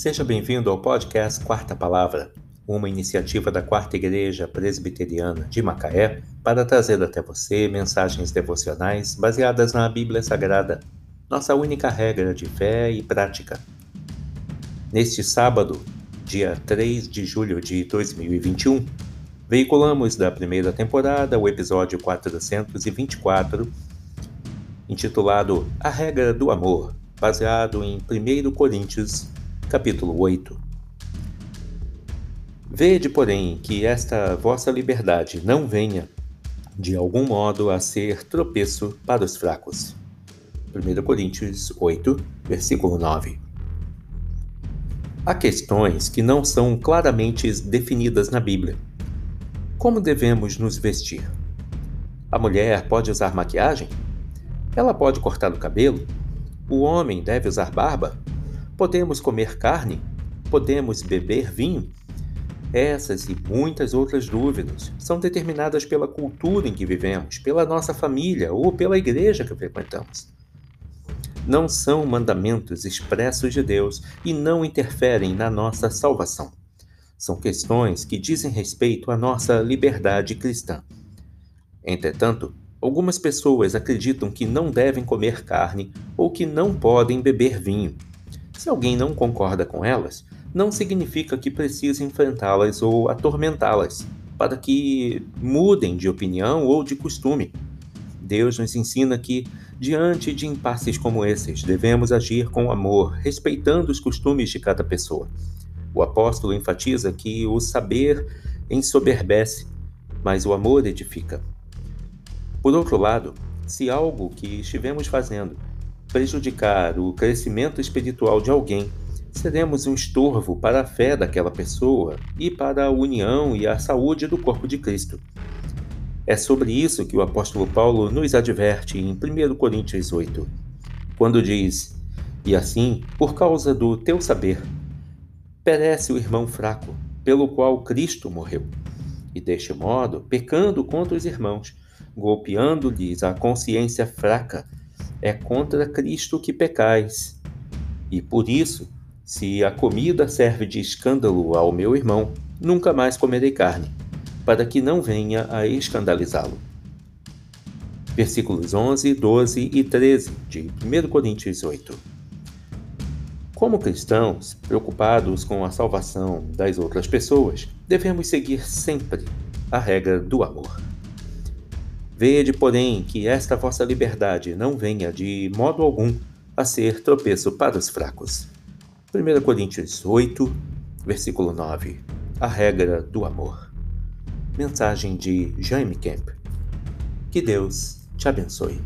Seja bem-vindo ao podcast Quarta Palavra, uma iniciativa da Quarta Igreja Presbiteriana de Macaé para trazer até você mensagens devocionais baseadas na Bíblia Sagrada, nossa única regra de fé e prática. Neste sábado, dia 3 de julho de 2021, veiculamos da primeira temporada o episódio 424, intitulado A Regra do Amor, baseado em 1 Coríntios capítulo 8. Vede, porém, que esta vossa liberdade não venha, de algum modo, a ser tropeço para os fracos. 1 Coríntios 8, versículo 9. Há questões que não são claramente definidas na Bíblia. Como devemos nos vestir? A mulher pode usar maquiagem? Ela pode cortar o cabelo? O homem deve usar barba? Podemos comer carne? Podemos beber vinho? Essas e muitas outras dúvidas são determinadas pela cultura em que vivemos, pela nossa família ou pela igreja que frequentamos. Não são mandamentos expressos de Deus e não interferem na nossa salvação. São questões que dizem respeito à nossa liberdade cristã. Entretanto, algumas pessoas acreditam que não devem comer carne ou que não podem beber vinho se alguém não concorda com elas, não significa que precise enfrentá-las ou atormentá-las, para que mudem de opinião ou de costume. Deus nos ensina que, diante de impasses como esses, devemos agir com amor, respeitando os costumes de cada pessoa. O apóstolo enfatiza que o saber ensoberbece, mas o amor edifica. Por outro lado, se algo que estivemos fazendo prejudicar o crescimento espiritual de alguém, seremos um estorvo para a fé daquela pessoa e para a união e a saúde do corpo de Cristo. É sobre isso que o apóstolo Paulo nos adverte em 1 Coríntios 8, quando diz: E assim, por causa do teu saber, perece o irmão fraco, pelo qual Cristo morreu. E deste modo, pecando contra os irmãos, golpeando-lhes a consciência fraca, é contra Cristo que pecais. E por isso, se a comida serve de escândalo ao meu irmão, nunca mais comerei carne, para que não venha a escandalizá-lo. Versículos 11, 12 e 13 de 1 Coríntios 8. Como cristãos, preocupados com a salvação das outras pessoas, devemos seguir sempre a regra do amor. Vede, porém, que esta vossa liberdade não venha de modo algum a ser tropeço para os fracos. 1 Coríntios 8, versículo 9. A regra do amor. Mensagem de Jaime Kemp. Que Deus te abençoe.